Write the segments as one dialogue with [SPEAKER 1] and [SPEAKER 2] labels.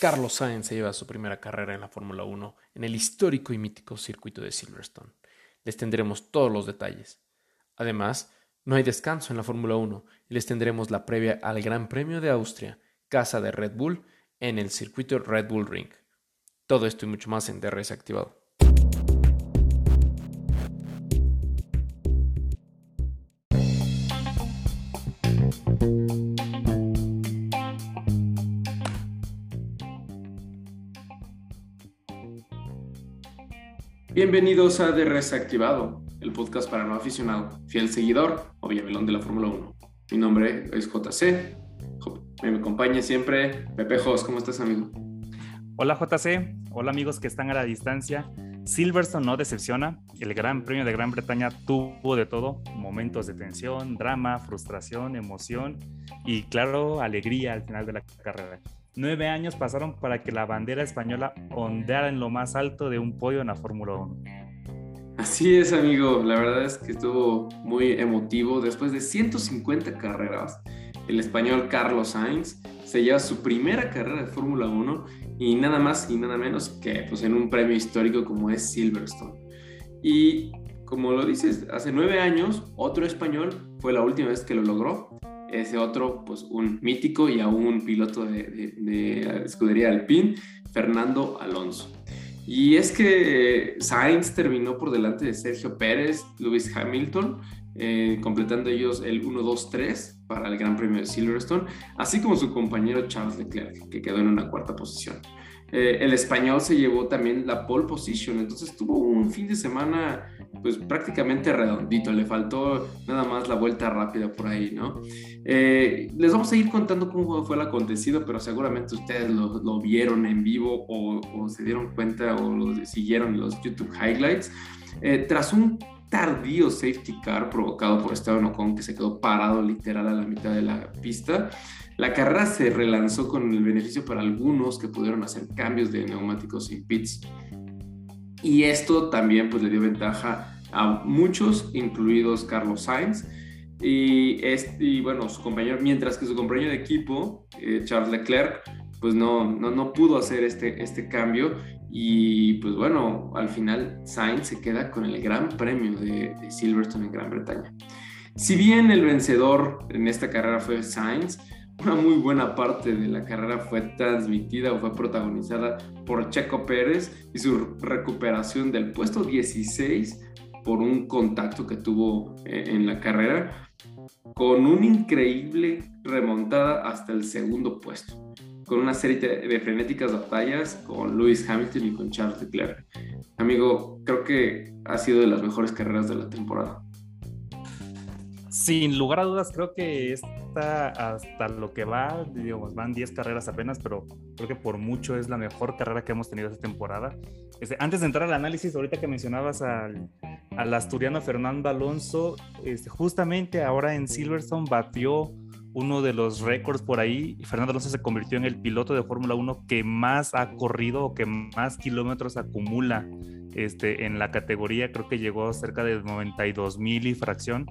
[SPEAKER 1] Carlos Sainz se lleva su primera carrera en la Fórmula 1 en el histórico y mítico circuito de Silverstone. Les tendremos todos los detalles. Además, no hay descanso en la Fórmula 1 y les tendremos la previa al Gran Premio de Austria, casa de Red Bull, en el circuito Red Bull Ring. Todo esto y mucho más en DRS activado. Bienvenidos a DRS Activado, el podcast para no aficionado, fiel seguidor o villamelón de la Fórmula 1. Mi nombre es JC. Me acompaña siempre Pepe Jos. ¿Cómo estás, amigo?
[SPEAKER 2] Hola, JC. Hola, amigos que están a la distancia. Silverstone no decepciona. El Gran Premio de Gran Bretaña tuvo de todo: momentos de tensión, drama, frustración, emoción y, claro, alegría al final de la carrera. Nueve años pasaron para que la bandera española ondeara en lo más alto de un podio en la Fórmula 1.
[SPEAKER 1] Así es, amigo. La verdad es que estuvo muy emotivo. Después de 150 carreras, el español Carlos Sainz se lleva su primera carrera de Fórmula 1 y nada más y nada menos que pues, en un premio histórico como es Silverstone. Y como lo dices, hace nueve años otro español fue la última vez que lo logró ese otro, pues un mítico y aún un piloto de, de, escudería Alpine, Fernando Alonso. Y es que Sainz terminó por delante de Sergio Pérez, Lewis Hamilton, eh, completando ellos el 1-2-3 para el Gran Premio de Silverstone, así como su compañero Charles Leclerc, que quedó en una cuarta posición. Eh, el español se llevó también la pole position, entonces tuvo un fin de semana pues prácticamente redondito, le faltó nada más la vuelta rápida por ahí, ¿no? Eh, les vamos a ir contando cómo fue el acontecido, pero seguramente ustedes lo, vieron en vivo o, se dieron cuenta o lo siguieron los YouTube highlights. Eh, tras un tardío safety car provocado por Esteban Ocon que se quedó parado literal a la mitad de la pista, la carrera se relanzó con el beneficio para algunos que pudieron hacer cambios de neumáticos y pits. Y esto también pues le dio ventaja a muchos, incluidos Carlos Sainz. Y, este, bueno, su compañero, mientras que su compañero de equipo, eh, Charles Leclerc, pues no, no, no, pudo hacer este, este cambio. Y pues bueno, al final Sainz se queda con el gran premio de, Silverstone en Gran Bretaña. Si bien el vencedor en esta carrera fue Sainz, una muy buena parte de la carrera fue transmitida o fue protagonizada por Checo Pérez y su recuperación del puesto 16 por un contacto que tuvo eh, en la carrera con una increíble remontada hasta el segundo puesto, con una serie de frenéticas batallas con Lewis Hamilton y con Charles Leclerc. Amigo, creo que ha sido de las mejores carreras de la temporada.
[SPEAKER 2] Sin lugar a dudas, creo que esta, hasta lo que va, digamos, van 10 carreras apenas, pero creo que por mucho es la mejor carrera que hemos tenido esta temporada. Este, antes de entrar al análisis, ahorita que mencionabas al, al asturiano Fernando Alonso, este, justamente ahora en Silverstone batió uno de los récords por ahí. Fernando Alonso se convirtió en el piloto de Fórmula 1 que más ha corrido o que más kilómetros acumula este, en la categoría. Creo que llegó cerca de 92 mil y fracción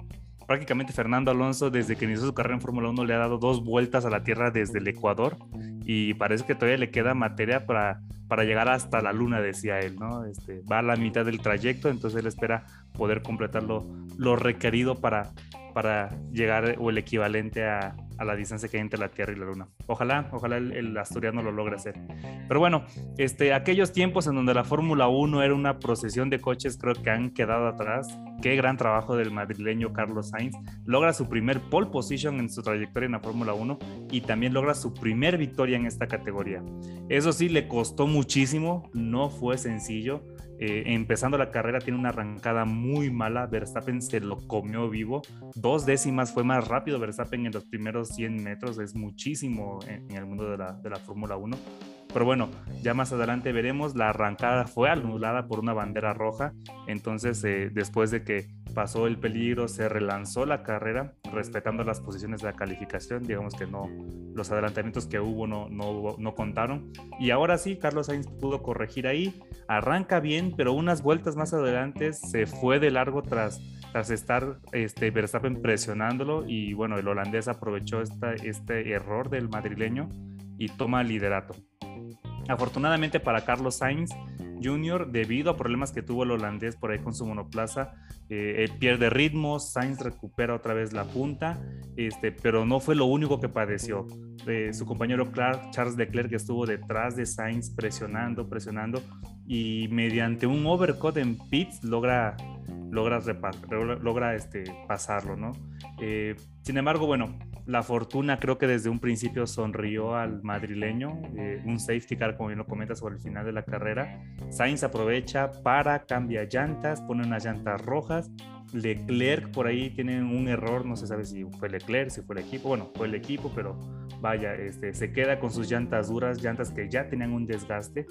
[SPEAKER 2] prácticamente Fernando Alonso desde que inició su carrera en Fórmula 1 le ha dado dos vueltas a la Tierra desde el Ecuador y parece que todavía le queda materia para, para llegar hasta la Luna, decía él, ¿no? Este, va a la mitad del trayecto, entonces él espera poder completar lo, requerido para, para llegar o el equivalente a, a, la distancia que hay entre la Tierra y la Luna. Ojalá, ojalá el, asturiano lo logre hacer. Pero bueno, este, aquellos tiempos en donde la Fórmula 1 era una procesión de coches creo que han quedado atrás. Qué gran trabajo del madrileño Carlos Sainz. Logra su primer pole position en su trayectoria en la Fórmula 1 y también logra su primer victoria en esta categoría. Eso sí, le costó muchísimo, no fue sencillo eh, empezando la carrera tiene una arrancada muy mala, Verstappen se lo comió vivo, dos décimas fue más rápido Verstappen en los primeros 100 metros, es muchísimo en, el mundo de la, de la Fórmula 1. Pero bueno, ya más adelante veremos, la arrancada fue anulada por una bandera roja, entonces eh, después de que pasó el peligro, se relanzó la carrera respetando las posiciones de la calificación, digamos que no, los adelantamientos que hubo no, no, no contaron. Y ahora sí, Carlos Sainz pudo corregir ahí, arranca bien, pero unas vueltas más adelante se fue de largo tras tras estar este, Verstappen presionándolo. Y bueno, el holandés aprovechó esta, este error del madrileño y toma liderato. Afortunadamente para Carlos Sainz Jr., debido a problemas que tuvo el holandés por ahí con su monoplaza, eh, pierde ritmo, Sainz recupera otra vez la punta, este, pero no fue lo único que padeció. su compañero Clark, Charles Leclerc estuvo detrás de Sainz presionando, presionando y mediante un overcut en pits logra logra, logra este, pasarlo, ¿no? Eh, sin embargo, bueno, la fortuna creo que desde un principio sonrió al madrileño, eh, un safety car, como bien lo comenta, sobre el final de la carrera. Sainz aprovecha para, cambia llantas, pone unas llantas rojas. Leclerc por ahí tiene un error, no se sabe si fue Leclerc, si fue el equipo, bueno, fue el equipo, pero vaya, este, se queda con sus llantas duras, llantas que ya tenían un desgaste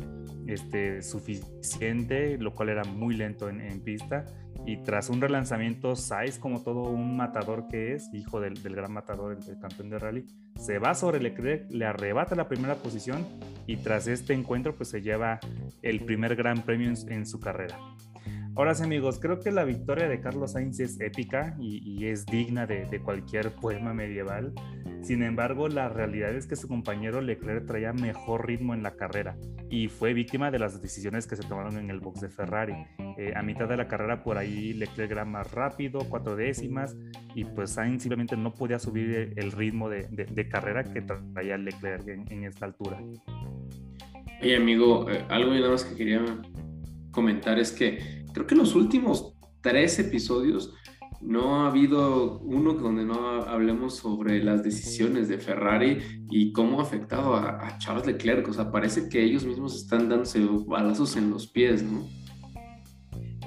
[SPEAKER 2] este, suficiente, lo cual era muy lento en, en pista y tras un relanzamiento, Sainz, como todo un matador que es, hijo del, gran matador, el, campeón de rally, se va sobre Leclerc, le arrebata la primera posición y tras este encuentro pues se lleva el primer gran premio en su carrera. Ahora sí, amigos, creo que la victoria de Carlos Sainz es épica y, es digna de, cualquier poema medieval. Sin embargo, la realidad es que su compañero Leclerc traía mejor ritmo en la carrera y fue víctima de las decisiones que se tomaron en el box de Ferrari. Eh, a mitad de la carrera, por ahí Leclerc era más rápido, cuatro décimas, y pues Sainz simplemente no podía subir el ritmo de, carrera que traía Leclerc en, esta altura.
[SPEAKER 1] Oye, amigo, eh, algo nada más que quería comentar es que creo que en los últimos tres episodios no ha habido uno donde no hablemos sobre las decisiones de Ferrari y cómo ha afectado a, Charles Leclerc. O sea, parece que ellos mismos están dándose balazos en los pies, ¿no?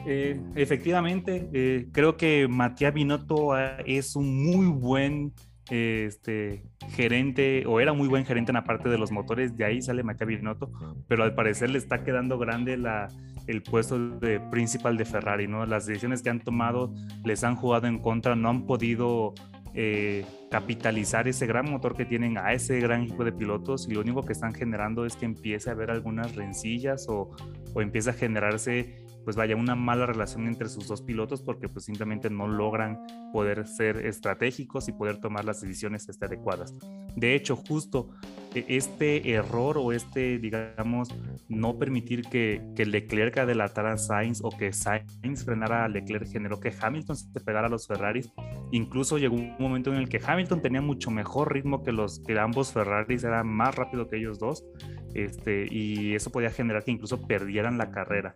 [SPEAKER 2] Eh, efectivamente, eh, creo que Matías Binotto ah, es un muy buen este, gerente, o era muy buen gerente en la parte de los motores, de ahí sale Matías Binotto, pero al parecer le está quedando grande la, el puesto de principal de Ferrari, ¿no? Las decisiones que han tomado les han jugado en contra, no han podido eh, capitalizar ese gran motor que tienen a ese gran equipo de pilotos y lo único que están generando es que empiece a haber algunas rencillas o, o empieza a generarse pues vaya una mala relación entre sus dos pilotos porque pues simplemente no logran poder ser estratégicos y poder tomar las decisiones este, adecuadas. De hecho, justo e, este error o este, digamos, no permitir que, que Leclerc adelantara a Sainz o que Sainz frenara a Leclerc generó que Hamilton se pegara a los Ferraris. Incluso llegó un momento en el que Hamilton tenía mucho mejor ritmo que los que ambos Ferraris, era más rápido que ellos dos. Este, y eso podía generar que incluso perdieran la carrera.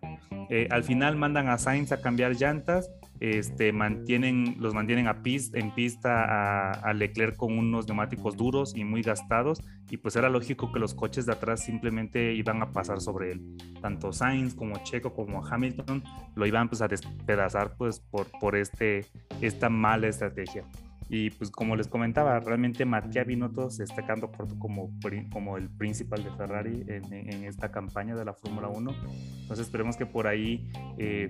[SPEAKER 2] Eh, al final mandan a Sainz a cambiar llantas, este, mantienen, los mantienen a en pista a, Leclerc con unos neumáticos duros y muy gastados, y pues era lógico que los coches de atrás simplemente iban a pasar sobre él. Tanto Sainz como Checo como Hamilton lo iban pues, a despedazar pues, por, por este, esta mala estrategia. Y pues como les comentaba, realmente Mattia Binotto se está quedando corto como, como el principal de Ferrari en, esta campaña de la Fórmula 1. Entonces esperemos que por ahí eh,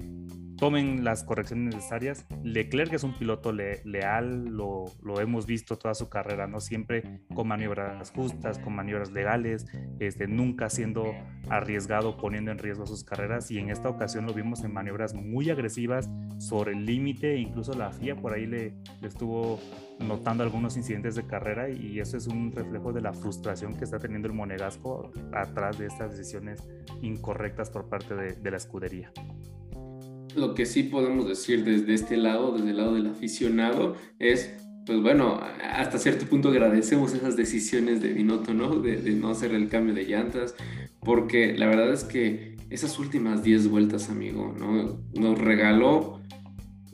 [SPEAKER 2] tomen las correcciones necesarias. Leclerc es un piloto leal, lo, lo, hemos visto toda su carrera, ¿no? Siempre con maniobras justas, con maniobras legales, este, nunca siendo arriesgado, poniendo en riesgo sus carreras y en esta ocasión lo vimos en maniobras muy agresivas sobre el límite, incluso la FIA por ahí le, estuvo notando algunos incidentes de carrera y eso es un reflejo de la frustración que está teniendo el Monegasco atrás de estas decisiones incorrectas por parte de la escudería
[SPEAKER 1] lo que sí podemos decir desde este lado, desde el lado del aficionado, es, pues bueno, hasta cierto punto agradecemos esas decisiones de Binotto, ¿no? De, no hacer el cambio de llantas, porque la verdad es que esas últimas 10 vueltas, amigo, ¿no? Nos regaló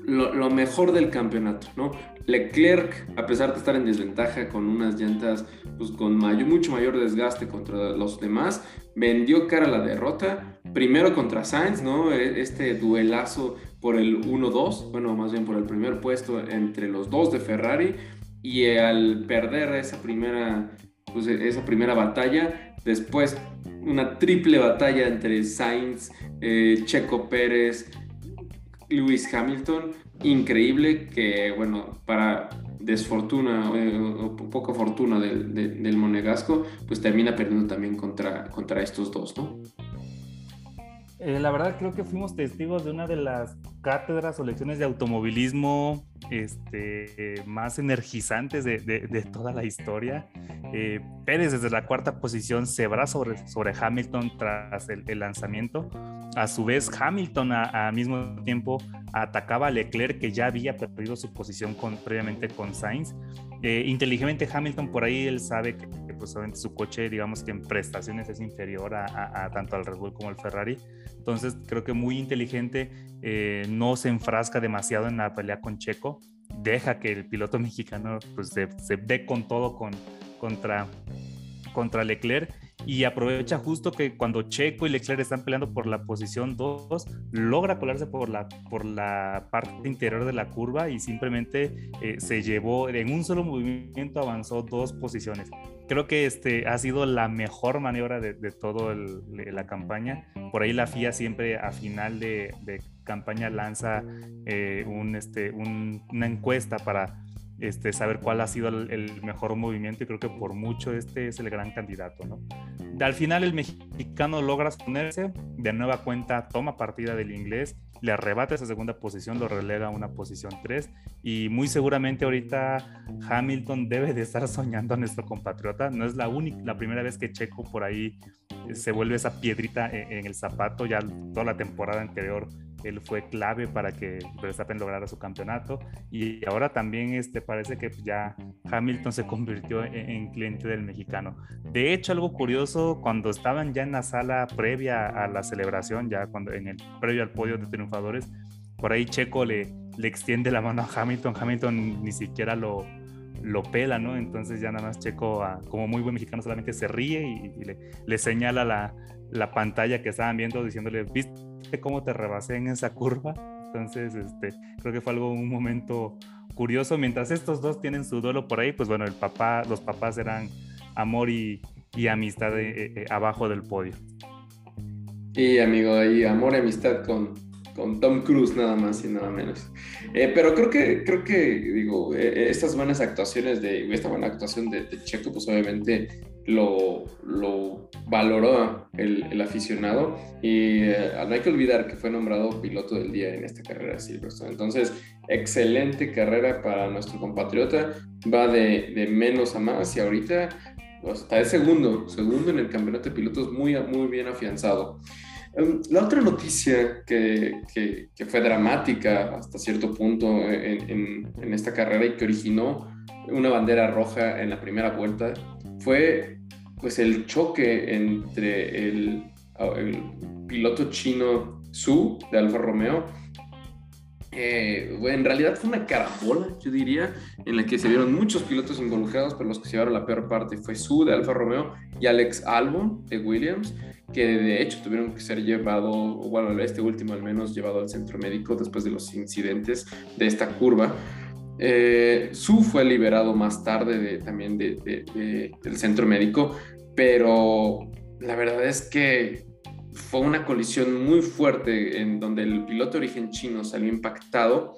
[SPEAKER 1] lo, mejor del campeonato, ¿no? Leclerc, a pesar de estar en desventaja con unas llantas pues, con mucho mayor desgaste contra los demás, vendió cara a la derrota, primero contra Sainz, ¿no? E, este duelazo por el 1-2, bueno, más bien por el primer puesto entre los dos de Ferrari, y al perder esa primera, pues, esa primera batalla, después una triple batalla entre Sainz, eh, Checo Pérez, Lewis Hamilton, increíble que, bueno, para desfortuna eh, o, poca fortuna del, Monegasco, pues termina perdiendo también contra, contra estos dos, ¿no?
[SPEAKER 2] Eh, la verdad creo que fuimos testigos de una de las cátedras o lecciones de automovilismo este, más energizantes de, de, toda la historia. Eh, Pérez desde la cuarta posición se va sobre, sobre Hamilton tras el, lanzamiento. A su vez, Hamilton al mismo tiempo atacaba a Leclerc que ya había perdido su posición con, previamente con Sainz. Eh, inteligentemente Hamilton por ahí él sabe que, pues, su coche digamos que en prestaciones es inferior a, a tanto al Red Bull como al Ferrari entonces creo que muy inteligente, eh, no se enfrasca demasiado en la pelea con Checo, deja que el piloto mexicano pues, se, se dé con todo con, contra, contra Leclerc y aprovecha justo que cuando Checo y Leclerc están peleando por la posición 2, logra colarse por la, por la parte interior de la curva y simplemente eh, se llevó, en un solo movimiento avanzó dos posiciones. Creo que este ha sido la mejor maniobra de, de toda la campaña. Por ahí la FIA siempre a final de, de campaña lanza eh, un, este, una encuesta para este, saber cuál ha sido el, mejor movimiento y creo que por mucho este es el gran candidato, ¿no? Al final el mexicano logra ponerse, de nueva cuenta toma partida del inglés, le arrebata esa segunda posición, lo relega a una posición 3 y muy seguramente ahorita Hamilton debe de estar soñando a nuestro compatriota, no es la única, la primera vez que Checo por ahí se vuelve esa piedrita en, en el zapato, ya toda la temporada anterior él fue clave para que Verstappen lograra su campeonato y ahora también este, parece que ya Hamilton se convirtió en, cliente del mexicano. De hecho, algo curioso, cuando estaban ya en la sala previa a la celebración, ya cuando en el previo al podio de triunfadores, por ahí Checo le, le extiende la mano a Hamilton, Hamilton ni siquiera lo, lo pela, ¿no? Entonces ya nada más Checo, como muy buen mexicano, solamente se ríe y, le, le, señala la, la, pantalla que estaban viendo diciéndole, ¿viste cómo te rebasé en esa curva? Entonces, este, creo que fue algo, un momento curioso. Mientras estos dos tienen su duelo por ahí, pues bueno, el papá, los papás eran amor y, y amistad eh, eh, abajo del podio.
[SPEAKER 1] Y amigo, y amor y amistad con, con Tom Cruise nada más y nada menos. Eh, pero creo que, creo que, digo, eh, eh, estas buenas actuaciones de, esta buena actuación de, Checo, pues obviamente lo, lo valoró el, el aficionado y no hay que olvidar que fue nombrado piloto del día en esta carrera Silverstone. Entonces, excelente carrera para nuestro compatriota, va de, de menos a más y ahorita pues, está de segundo, segundo en el campeonato de pilotos muy, muy bien afianzado. Em, la otra noticia que, que, fue dramática hasta cierto punto en, en, esta carrera y que originó una bandera roja en la primera vuelta fue pues el choque entre el, piloto chino Su de Alfa Romeo eh, en realidad fue una carambola, yo diría, en la que se vieron muchos pilotos involucrados, pero los que se llevaron la peor parte fue Su de Alfa Romeo y Alex Albon de Williams que de hecho tuvieron que ser llevado, bueno, este último al menos llevado al centro médico después de los incidentes de esta curva. Eh, Su fue liberado más tarde de, también de, del centro médico, pero la verdad es que fue una colisión muy fuerte en donde el piloto de origen chino salió impactado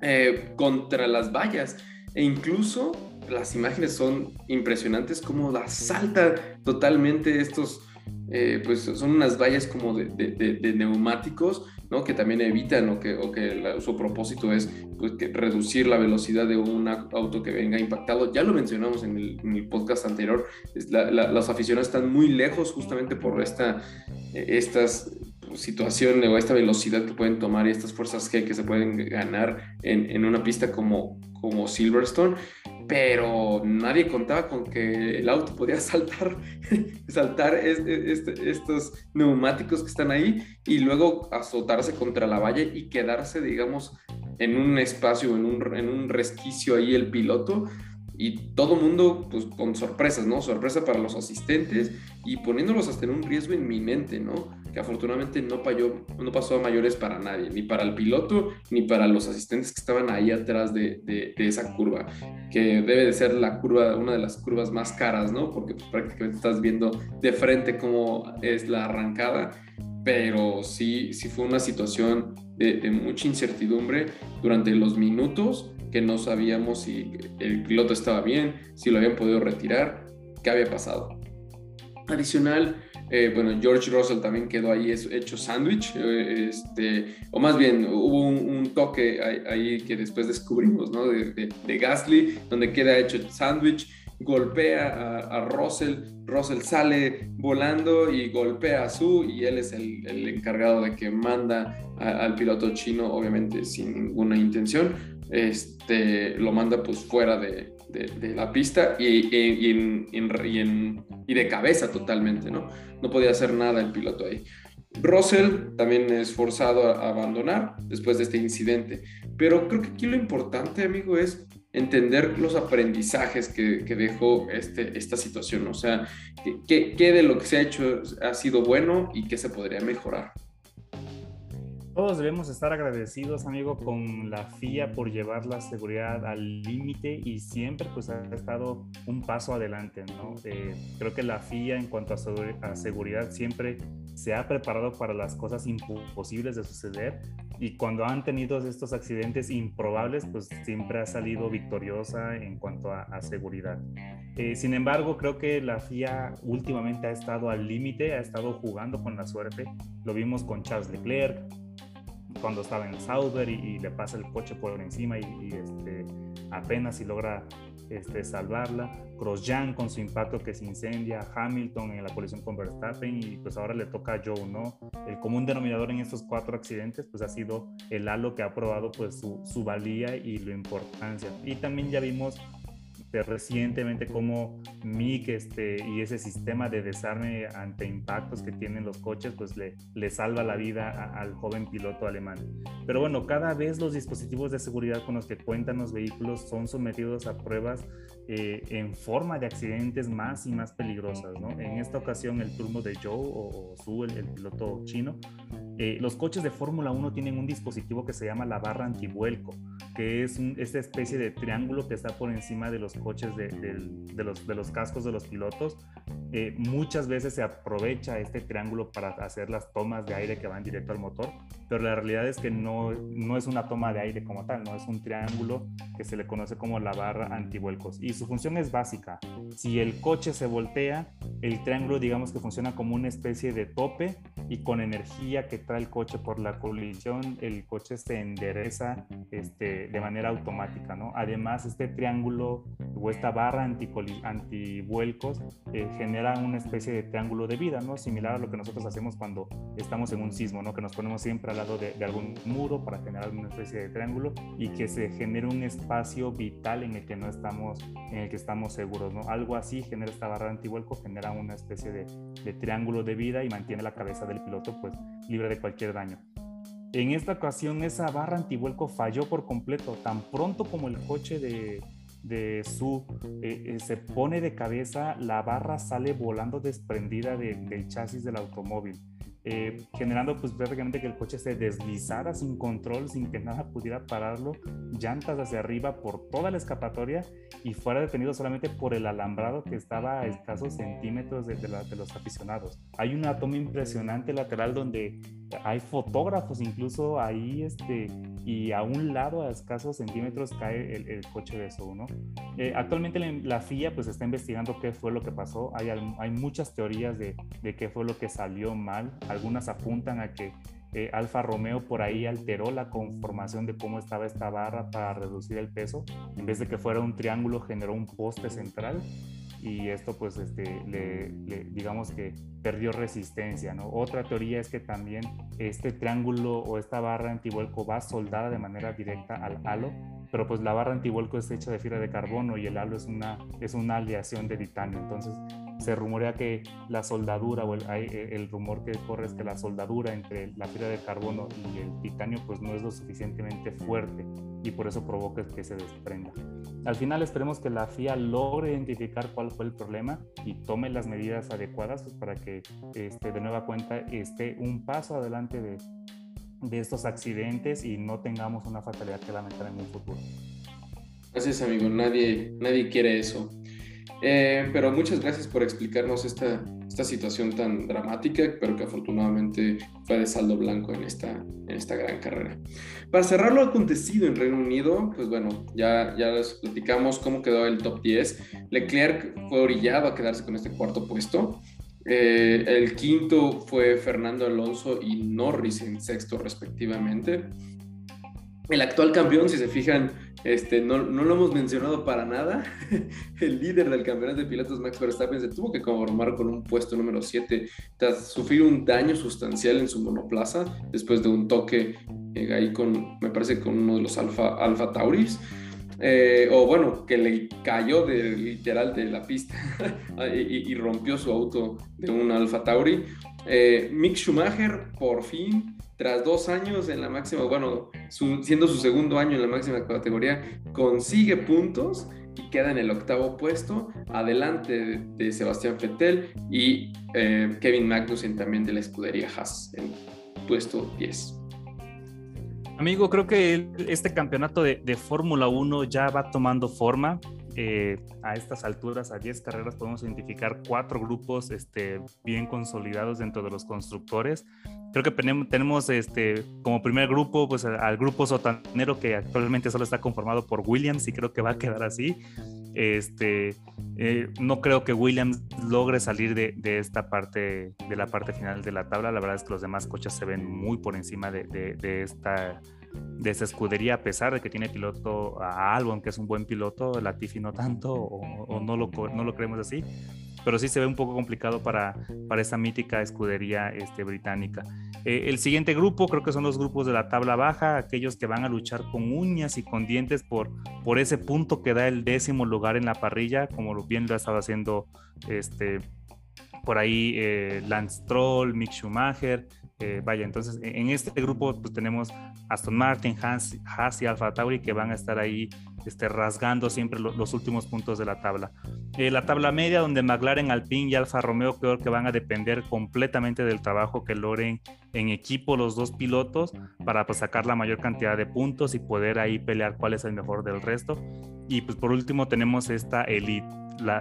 [SPEAKER 1] eh, contra las vallas. E incluso las imágenes son impresionantes como la salta totalmente estos eh, pues son unas vallas como de, neumáticos, ¿no? Que también evitan o que, o que su propósito es pues, reducir la velocidad de un auto que venga impactado. Ya lo mencionamos en el, podcast anterior, los aficionados están muy lejos justamente por esta, estas situación o esta velocidad que pueden tomar y estas fuerzas G que se pueden ganar en, en una pista como, como Silverstone pero nadie contaba con que el auto podía saltar, saltar este, estos neumáticos que están ahí y luego azotarse contra la valla y quedarse, digamos, en un espacio, en un, en un resquicio ahí el piloto y todo mundo pues con sorpresas, ¿no? Sorpresa para los asistentes y poniéndolos hasta en un riesgo inminente, ¿no? Que afortunadamente no, no pasó a mayores para nadie, ni para el piloto, ni para los asistentes que estaban ahí atrás de, de, esa curva, que debe de ser la curva, una de las curvas más caras, ¿no? Porque pues, prácticamente estás viendo de frente cómo es la arrancada, pero sí, sí fue una situación de, de mucha incertidumbre durante los minutos que no sabíamos si el piloto estaba bien, si lo habían podido retirar, qué había pasado. Adicional, Eh, bueno, George Russell también quedó ahí hecho sándwich, eh, este, o más bien hubo un, toque ahí, que después descubrimos, ¿no? De, Gasly, donde queda hecho sándwich, golpea a, Russell, Russell sale volando y golpea a Su y él es el, el encargado de que manda al piloto chino, obviamente sin ninguna intención, este, lo manda pues fuera de, de, la pista y, y, y, de cabeza totalmente, ¿no? No podía hacer nada el piloto ahí. Russell también es forzado a abandonar después de este incidente, pero creo que aquí lo importante, amigo, es entender los aprendizajes que, que dejó este, esta situación, o sea, qué de lo que se ha hecho ha sido bueno y qué se podría mejorar.
[SPEAKER 2] Todos debemos estar agradecidos, amigo, con la FIA por llevar la seguridad al límite y siempre pues ha estado un paso adelante, ¿no? Eh, creo que la FIA en cuanto a, seguridad siempre se ha preparado para las cosas imposibles de suceder y cuando han tenido estos accidentes improbables pues siempre ha salido victoriosa en cuanto a, seguridad. Eh, sin embargo, creo que la FIA últimamente ha estado al límite, ha estado jugando con la suerte. Lo vimos con Charles Leclerc, cuando estaba en Sauber y, le pasa el coche por encima y, este, apenas si logra este, salvarla. Grosjean con su impacto que se incendia, Hamilton en la colisión con Verstappen y pues ahora le toca a Joe, ¿no? El común denominador en estos cuatro accidentes pues ha sido el halo que ha probado pues su, su valía y la importancia. Y también ya vimos recientemente como MIG este, y ese sistema de desarme ante impactos que tienen los coches, pues le, le salva la vida al joven piloto alemán. Pero bueno, cada vez los dispositivos de seguridad con los que cuentan los vehículos son sometidos a pruebas eh, en forma de accidentes más y más peligrosas. ¿no? En esta ocasión el turno de Joe o, Su, el, piloto chino, eh, los coches de Fórmula 1 tienen un dispositivo que se llama la barra antivuelco, que es esta especie de triángulo que está por encima de los coches de, los, de los cascos de los pilotos. Eh, muchas veces se aprovecha este triángulo para hacer las tomas de aire que van directo al motor, pero la realidad es que no, no es una toma de aire como tal, no es un triángulo que se le conoce como la barra antivuelcos. Y su función es básica. Si el coche se voltea, el triángulo digamos que funciona como una especie de tope y con energía que trae el coche por la colisión, el coche se endereza este, de manera automática. ¿no? Además, este triángulo o esta barra antivuelcos eh, genera una especie de triángulo de vida, ¿no? similar a lo que nosotros hacemos cuando estamos en un sismo, ¿no? que nos ponemos siempre al lado de, de algún muro para generar una especie de triángulo y que se genere un espacio vital en el que no estamos en el que estamos seguros, ¿no? Algo así genera esta barra antivuelco, genera una especie de, triángulo de vida y mantiene la cabeza del piloto pues libre de cualquier daño. En esta ocasión esa barra antivuelco falló por completo, tan pronto como el coche de, de su eh, eh, se pone de cabeza, la barra sale volando desprendida del chasis del automóvil. Eh, generando pues prácticamente que el coche se deslizara sin control, sin que nada pudiera pararlo, llantas hacia arriba por toda la escapatoria y fuera detenido solamente por el alambrado que estaba a escasos centímetros de, los aficionados. Hay una toma impresionante lateral donde hay fotógrafos incluso ahí este, y a un lado a escasos centímetros cae el, coche de eso, ¿no? Eh, actualmente la, FIA pues está investigando qué fue lo que pasó, hay, hay muchas teorías de, de, qué fue lo que salió mal, algunas apuntan a que eh, Alfa Romeo por ahí alteró la conformación de cómo estaba esta barra para reducir el peso, en vez de que fuera un triángulo generó un poste central y esto pues este, le, digamos que perdió resistencia. ¿no? Otra teoría es que también este triángulo o esta barra antivuelco va soldada de manera directa al halo, pero pues la barra antivuelco es hecha de fibra de carbono y el halo es una, es una aleación de titanio. Entonces se rumorea que la soldadura o el, el, rumor que corre es que la soldadura entre la fibra de carbono y el titanio pues no es lo suficientemente fuerte y por eso provoca que se desprenda. Al final esperemos que la FIA logre identificar cuál fue el problema y tome las medidas adecuadas pues, para que este, de nueva cuenta esté un paso adelante de, de estos accidentes y no tengamos una fatalidad que lamentar en un futuro.
[SPEAKER 1] Gracias amigo, nadie, nadie quiere eso. Eh, pero muchas gracias por explicarnos esta, esta situación tan dramática, pero que afortunadamente fue de saldo blanco en esta, en esta gran carrera. Para cerrar lo acontecido en Reino Unido, pues bueno, ya, ya les platicamos cómo quedó el top 10. Leclerc fue orillado a quedarse con este cuarto puesto. Eh, el quinto fue Fernando Alonso y Norris en sexto respectivamente. El actual campeón, si se fijan, este, no, no, lo hemos mencionado para nada. El líder del campeonato de pilotos, Max Verstappen, se tuvo que conformar con un puesto número 7 tras sufrir un daño sustancial en su monoplaza después de un toque eh, ahí con, me parece, con uno de los Alfa, Alfa Tauris. Eh, o bueno, que le cayó de, literal de la pista y, rompió su auto de un Alfa Tauri. Eh, Mick Schumacher, por fin, tras dos años en la máxima, bueno, siendo su segundo año en la máxima categoría, consigue puntos y queda en el octavo puesto, adelante de, Sebastián Vettel y eh, Kevin Magnussen también de la escudería Haas, en puesto 10.
[SPEAKER 2] Amigo, creo que este campeonato de, de Fórmula 1 ya va tomando forma. Eh, a estas alturas, a 10 carreras, podemos identificar cuatro grupos este, bien consolidados dentro de los constructores. Creo que tenemos este, como primer grupo pues, al grupo sotanero que actualmente solo está conformado por Williams y creo que va a quedar así. Este, eh, no creo que Williams logre salir de, de, esta parte, de la parte final de la tabla. La verdad es que los demás coches se ven muy por encima de, de esta de esa escudería, a pesar de que tiene piloto a Albon, que es un buen piloto, Latifi no tanto, o, no, lo, no lo creemos así, pero sí se ve un poco complicado para, para esta mítica escudería este, británica. Eh, el siguiente grupo creo que son los grupos de la tabla baja, aquellos que van a luchar con uñas y con dientes por, por ese punto que da el décimo lugar en la parrilla, como bien lo ha estado haciendo este, por ahí eh, Lance Troll, Mick Schumacher, eh, vaya, entonces e-, en este grupo pues tenemos Aston Martin, Haas, y Alfa Tauri que van a estar ahí este, rasgando siempre los últimos puntos de la tabla. Eh, la tabla media donde McLaren, Alpine y Alfa Romeo creo que van a depender completamente del trabajo que logren en equipo los dos pilotos para pues, sacar la mayor cantidad de puntos y poder ahí pelear cuál es el mejor del resto. Y pues por último tenemos esta elite,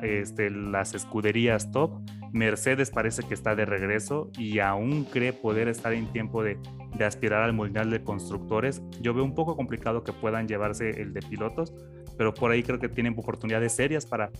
[SPEAKER 2] este, las escuderías top Mercedes parece que está de regreso y aún cree poder estar en tiempo de, aspirar al Mundial de Constructores. Yo veo un poco complicado que puedan llevarse el de pilotos, pero por ahí creo que tienen oportunidades serias para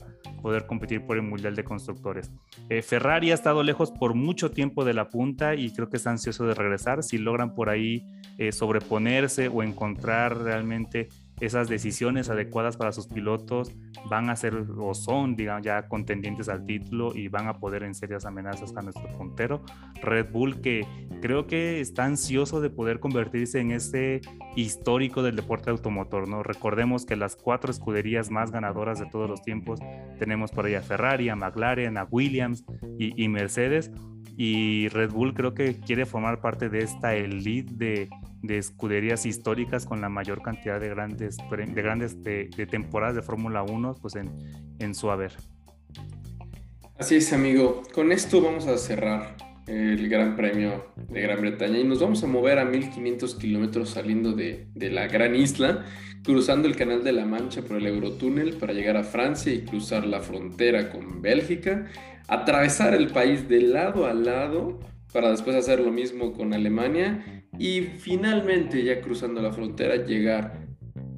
[SPEAKER 2] poder competir por el Mundial de Constructores. Eh, Ferrari ha estado lejos por mucho tiempo de la punta y creo que está ansioso de regresar. Si logran por ahí eh, sobreponerse o encontrar realmente esas decisiones adecuadas para sus pilotos van a ser o son, digamos, ya contendientes al título y van a poder en serias amenazas a nuestro puntero. Red Bull que creo que está ansioso de poder convertirse en ese histórico del deporte automotor, ¿no? Recordemos que las cuatro escuderías más ganadoras de todos los tiempos tenemos por ahí a Ferrari, a McLaren, a Williams y, y Mercedes y Red Bull creo que quiere formar parte de esta elite de de escuderías históricas con la mayor cantidad de grandes, de, grandes de, temporadas de Fórmula 1 pues en, en su haber.
[SPEAKER 1] Así es, amigo. Con esto vamos a cerrar el Gran Premio de Gran Bretaña y nos vamos a mover a 1500 kilómetros saliendo de, de, la gran isla, cruzando el Canal de la Mancha por el Eurotúnel para llegar a Francia y cruzar la frontera con Bélgica, atravesar el país de lado a lado para después hacer lo mismo con Alemania y finalmente ya cruzando la frontera llegar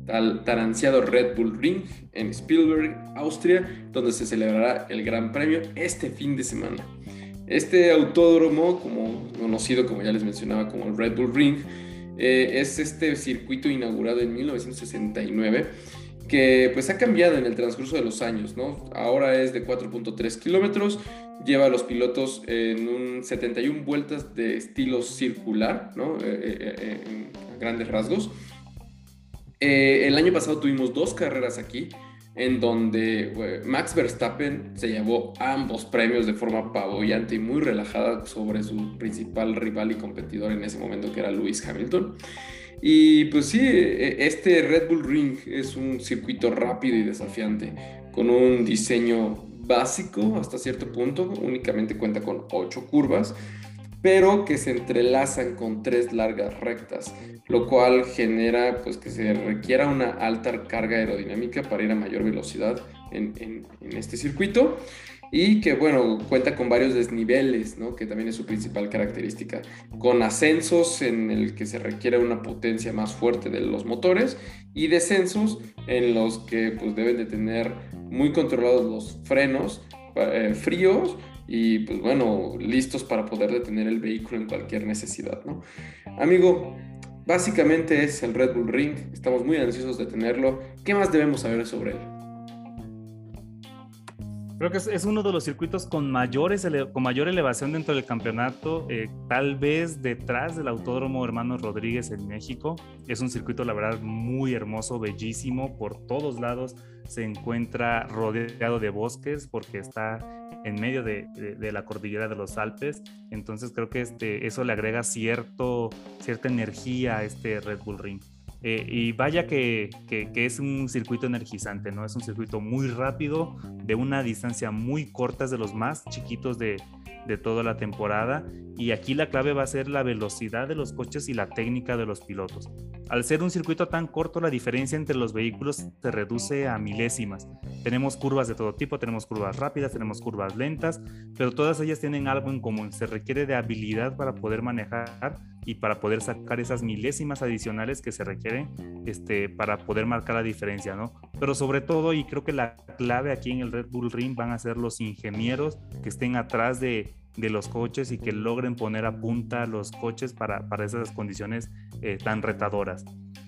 [SPEAKER 1] al tan ansiado Red Bull Ring en Spielberg, Austria, donde se celebrará el Gran Premio este fin de semana. Este autódromo, como conocido como ya les mencionaba como el Red Bull Ring, eh, es este circuito inaugurado en 1969 que pues ha cambiado en el transcurso de los años, ¿no? Ahora es de 4.3 kilómetros, lleva a los pilotos en un 71 vueltas de estilo circular, ¿no? Eh, eh, eh, en grandes rasgos. el año pasado tuvimos dos carreras aquí, en donde Max Verstappen se llevó ambos premios de forma apabullante y muy relajada sobre su principal rival y competidor en ese momento, que era Lewis Hamilton. Y pues sí, e, este Red Bull Ring es un circuito rápido y desafiante, con un diseño básico hasta cierto punto, únicamente cuenta con 8 curvas, pero que se entrelazan con tres largas rectas, lo cual genera pues que se requiera una alta carga aerodinámica para ir a mayor velocidad en, en este circuito y que bueno, cuenta con varios desniveles, ¿no? que también es su principal característica, con ascensos en el que se requiere una potencia más fuerte de los motores y descensos en los que pues deben de tener muy controlados los frenos eh, fríos y pues bueno, listos para poder detener el vehículo en cualquier necesidad, ¿no? Amigo, básicamente es el Red Bull Ring, estamos muy ansiosos de tenerlo. ¿Qué más debemos saber sobre él?
[SPEAKER 2] Creo que es, uno de los circuitos con, mayores con mayor elevación dentro del campeonato, eh, tal vez detrás del Autódromo Hermanos Rodríguez en México. Es un circuito, la verdad, muy hermoso, bellísimo, por todos lados. Se encuentra rodeado de bosques porque está en medio de, la cordillera de los Alpes. Entonces creo que este, eso le agrega cierto, cierta energía a este Red Bull Ring. Eh, y vaya que, es un circuito energizante, ¿no? Es un circuito muy rápido, de una distancia muy corta, es de los más chiquitos de toda la temporada y aquí la clave va a ser la velocidad de los coches y la técnica de los pilotos. Al ser un circuito tan corto, la diferencia entre los vehículos se reduce a milésimas. Tenemos curvas de todo tipo, tenemos curvas rápidas, tenemos curvas lentas, pero todas ellas tienen algo en común. Se requiere de habilidad para poder manejar y para poder sacar esas milésimas adicionales que se requieren este, para poder marcar la diferencia, ¿no? Pero sobre todo, y creo que la clave aquí en el Red Bull Ring van a ser los ingenieros que estén atrás de, de los coches y que logren poner a punta los coches para, para esas condiciones eh, tan retadoras.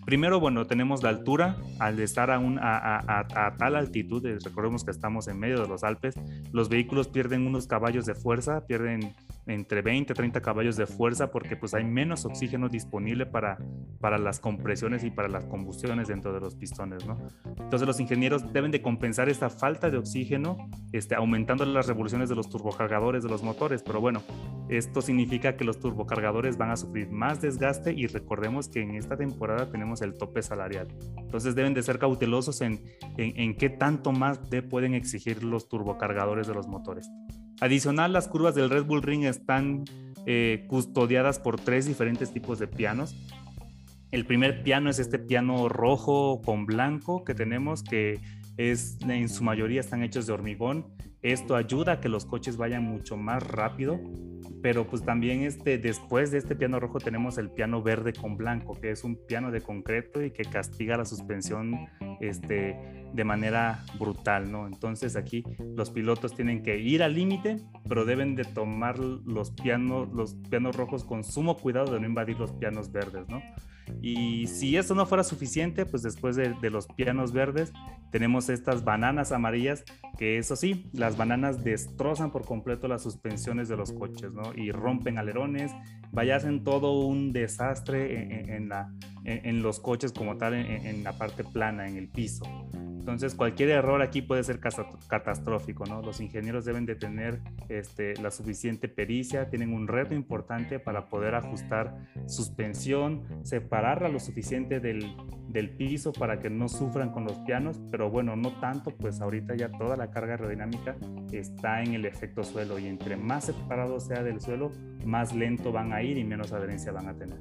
[SPEAKER 2] Primero, bueno, tenemos la altura. Al estar a, un, a, a, tal altitud, eh, recordemos que estamos en medio de los Alpes, los vehículos pierden unos caballos de fuerza, pierden entre 20 y 30 caballos de fuerza porque pues hay menos oxígeno disponible para, para las compresiones y para las combustiones dentro de los pistones, ¿no? Entonces los ingenieros deben de compensar esta falta de oxígeno este, aumentando las revoluciones de los turbocargadores de los motores, pero bueno, esto significa que los turbocargadores van a sufrir más desgaste y recordemos que en esta temporada tenemos el tope salarial. Entonces deben de ser cautelosos en, en, qué tanto más de pueden exigir los turbocargadores de los motores. Adicional, las curvas del Red Bull Ring están eh, custodiadas por tres diferentes tipos de pianos. El primer piano es este piano rojo con blanco que tenemos, que es, en su mayoría están hechos de hormigón. Esto ayuda a que los coches vayan mucho más rápido pero pues también este, después de este piano rojo tenemos el piano verde con blanco, que es un piano de concreto y que castiga la suspensión este, de manera brutal, ¿no? Entonces aquí los pilotos tienen que ir al límite, pero deben de tomar los pianos, los pianos rojos con sumo cuidado de no invadir los pianos verdes, ¿no? Y si eso no fuera suficiente, pues después de, los pianos verdes tenemos estas bananas amarillas, que eso sí, las bananas destrozan por completo las suspensiones de los coches, ¿no? Y rompen alerones, vaya, hacen todo un desastre en, la, en, los coches como tal, en, la parte plana, en el piso. Entonces, cualquier error aquí puede ser catastrófico, ¿no? Los ingenieros deben de tener este, la suficiente pericia, tienen un reto importante para poder ajustar suspensión, separarla lo suficiente del, del piso para que no sufran con los pianos, pero bueno, no tanto, pues ahorita ya toda la carga aerodinámica está en el efecto suelo y entre más separado sea del suelo, más lento van a ir y menos adherencia van a tener.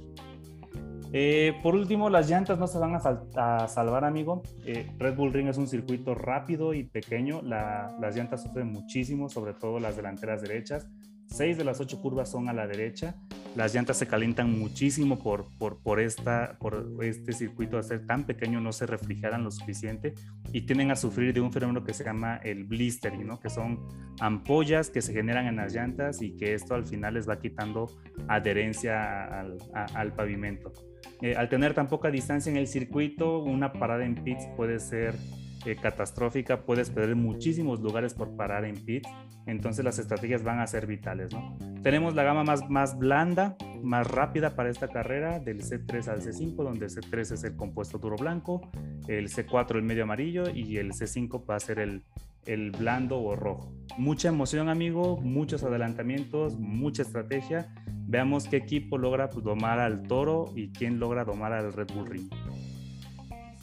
[SPEAKER 2] Eh, por último, las llantas no se van a, salvar, amigo. Eh, Red Bull Ring es un circuito rápido y pequeño. las llantas sufren muchísimo, sobre todo las delanteras derechas. Seis de las ocho curvas son a la derecha. Las llantas se calientan muchísimo por, por, por, esta, por este circuito de ser tan pequeño, no se refrigeran lo suficiente y tienden a sufrir de un fenómeno que se llama el blistering, ¿no? que son ampollas que se generan en las llantas y que esto al final les va quitando adherencia al, al pavimento. Eh, al tener tan poca distancia en el circuito, una parada en pits puede ser eh, catastrófica, puedes perder muchísimos lugares por parar en pits, entonces las estrategias van a ser vitales. ¿no? Tenemos la gama más, más blanda, más rápida para esta carrera, del C3 al C5, donde el C3 es el compuesto duro blanco, el C4 el medio amarillo y el C5 va a ser el, el blando o rojo. Mucha emoción, amigo, muchos adelantamientos, mucha estrategia. Veamos qué equipo logra domar al toro y quién logra domar al Red Bull Ring.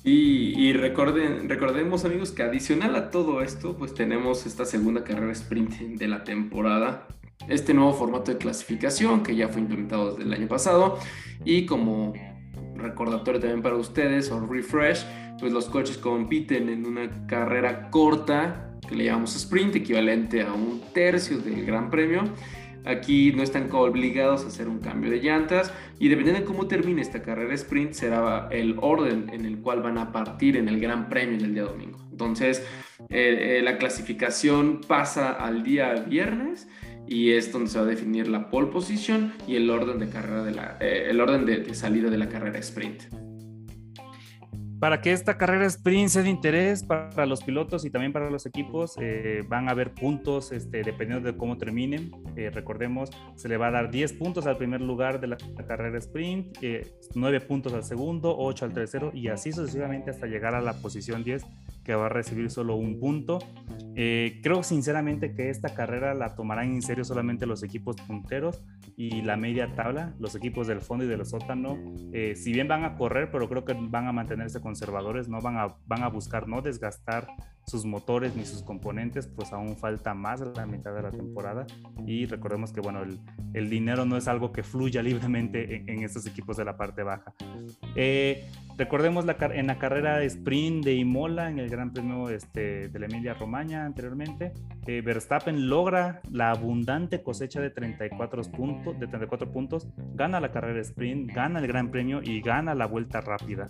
[SPEAKER 1] Y, recorden, recordemos amigos que adicional a todo esto, pues tenemos esta segunda carrera sprint de la temporada, este nuevo formato de clasificación que ya fue implementado desde el año pasado. Y como recordatorio también para ustedes o refresh, pues los coches compiten en una carrera corta que le llamamos sprint, equivalente a un tercio del Gran Premio Aquí no están obligados a hacer un cambio de llantas y dependiendo de cómo termine esta carrera sprint será el orden en el cual van a partir en el Gran Premio del día domingo. Entonces, eh, eh, la clasificación pasa al día viernes y es donde se va a definir la pole position y el orden de carrera de eh, el orden de salida de la carrera sprint
[SPEAKER 2] para que esta carrera sprint sea de interés para los pilotos y también para los equipos, eh, van a haber puntos este, dependiendo de cómo terminen. Eh, recordemos, se le va a dar 10 puntos al primer lugar de la, carrera sprint, 9 eh, puntos al segundo, 8 al tercero y así sucesivamente hasta llegar a la posición 10 que va a recibir solo un punto. creo sinceramente que esta carrera la tomarán en serio solamente los equipos punteros y la media tabla, los equipos del fondo y del sótano. si bien van a correr, pero creo que van a mantenerse conservadores no van a, van a buscar no desgastar sus motores ni sus componentes, pues aún falta más de la mitad de la temporada. Y recordemos que, bueno, el, el dinero no es algo que fluya libremente en, estos equipos de la parte baja. Eh, recordemos la, en la carrera de sprint de Imola, en el Gran Premio este, de la Emilia Romagna anteriormente, eh, Verstappen logra la abundante cosecha de 34 puntos, de 34 puntos, gana la carrera sprint, gana el Gran Premio y gana la vuelta rápida.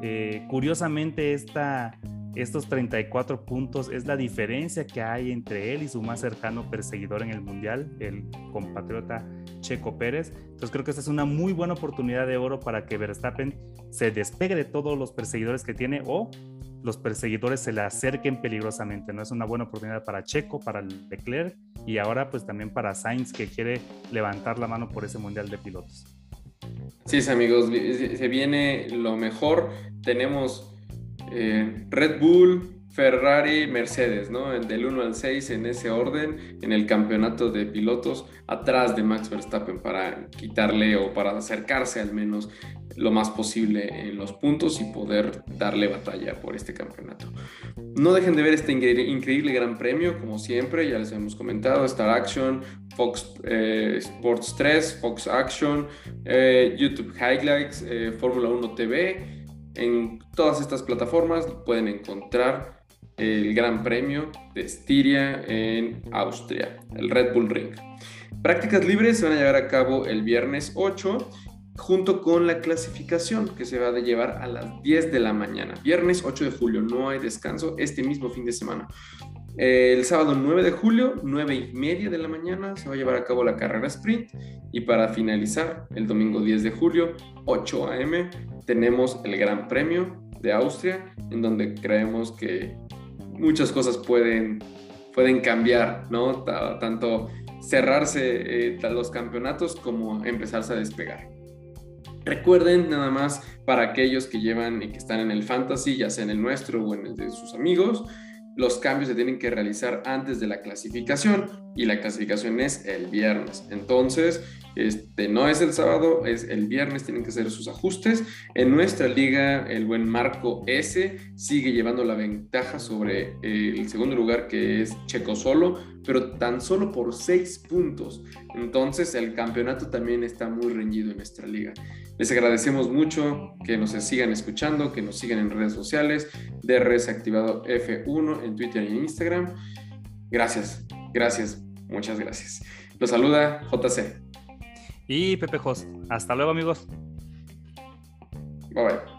[SPEAKER 2] Eh, curiosamente, esta, estos 34 puntos es la diferencia que hay entre él y su más cercano perseguidor en el Mundial, el compatriota Checo Pérez. Entonces creo que esta es una muy buena oportunidad de oro para que Verstappen se despegue de todos los perseguidores que tiene o los perseguidores se le acerquen peligrosamente. No es una buena oportunidad para Checo, para Leclerc y ahora pues también para Sainz que quiere levantar la mano por ese Mundial de Pilotos.
[SPEAKER 1] Sí, amigos, se viene lo mejor. Tenemos Red Bull, Ferrari, Mercedes. Del 1 al 6 en ese orden, en el campeonato de pilotos, atrás de Max Verstappen para quitarle o para acercarse al menos lo más posible en los puntos y poder darle batalla por este campeonato. No dejen de ver este increíble gran premio, como siempre, ya les hemos comentado, Star Action, Fox eh, Sports 3, Fox Action, eh, YouTube Highlights, eh, Fórmula 1 TV. En todas estas plataformas pueden encontrar el Gran Premio de Estiria en Austria, el Red Bull Ring. Prácticas libres se van a llevar a cabo el viernes 8 junto con la clasificación que se va a llevar a las 10 de la mañana. Viernes 8 de julio, no hay descanso este mismo fin de semana. El sábado 9 de julio, 9 y media de la mañana, se va a llevar a cabo la carrera sprint. Y para finalizar, el domingo 10 de julio, 8 a.m., tenemos el Gran Premio de Austria, en donde creemos que muchas cosas pueden, pueden cambiar, ¿no? Tanto cerrarse eh, los campeonatos como empezarse a despegar. Recuerden nada más para aquellos que llevan y que están en el fantasy, ya sea en el nuestro o en el de sus amigos, los cambios se tienen que realizar antes de la clasificación y la clasificación es el viernes. Entonces, este no es el sábado, es el viernes, tienen que hacer sus ajustes. En nuestra liga, el buen Marco S sigue llevando la ventaja sobre el segundo lugar que es Checo Solo, pero tan solo por seis puntos. Entonces, el campeonato también está muy reñido en nuestra liga. Les agradecemos mucho que nos sigan escuchando, que nos sigan en redes sociales, DRS Activado F1 en Twitter y Instagram. Gracias, gracias, muchas gracias. Los saluda JC.
[SPEAKER 2] Y Pepe Jos. Hasta luego amigos.
[SPEAKER 1] Bye bye.